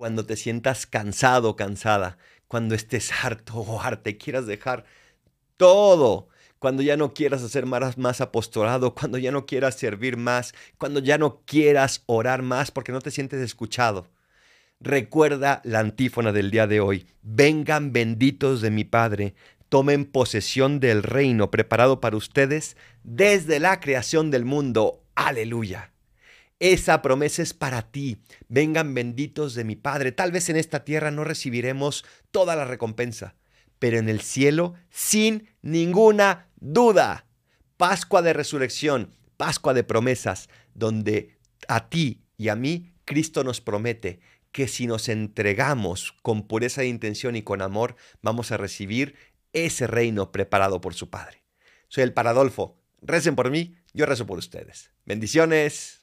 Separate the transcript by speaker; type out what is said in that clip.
Speaker 1: Cuando te sientas cansado, cansada, cuando estés harto o harta quieras dejar todo, cuando ya no quieras hacer más, más apostolado, cuando ya no quieras servir más, cuando ya no quieras orar más porque no te sientes escuchado. Recuerda la antífona del día de hoy. Vengan benditos de mi Padre, tomen posesión del reino preparado para ustedes desde la creación del mundo. Aleluya. Esa promesa es para ti. Vengan benditos de mi Padre. Tal vez en esta tierra no recibiremos toda la recompensa, pero en el cielo, sin ninguna duda. Pascua de resurrección, Pascua de promesas, donde a ti y a mí Cristo nos promete que si nos entregamos con pureza de intención y con amor, vamos a recibir ese reino preparado por su Padre. Soy el Paradolfo. Recen por mí, yo rezo por ustedes. Bendiciones.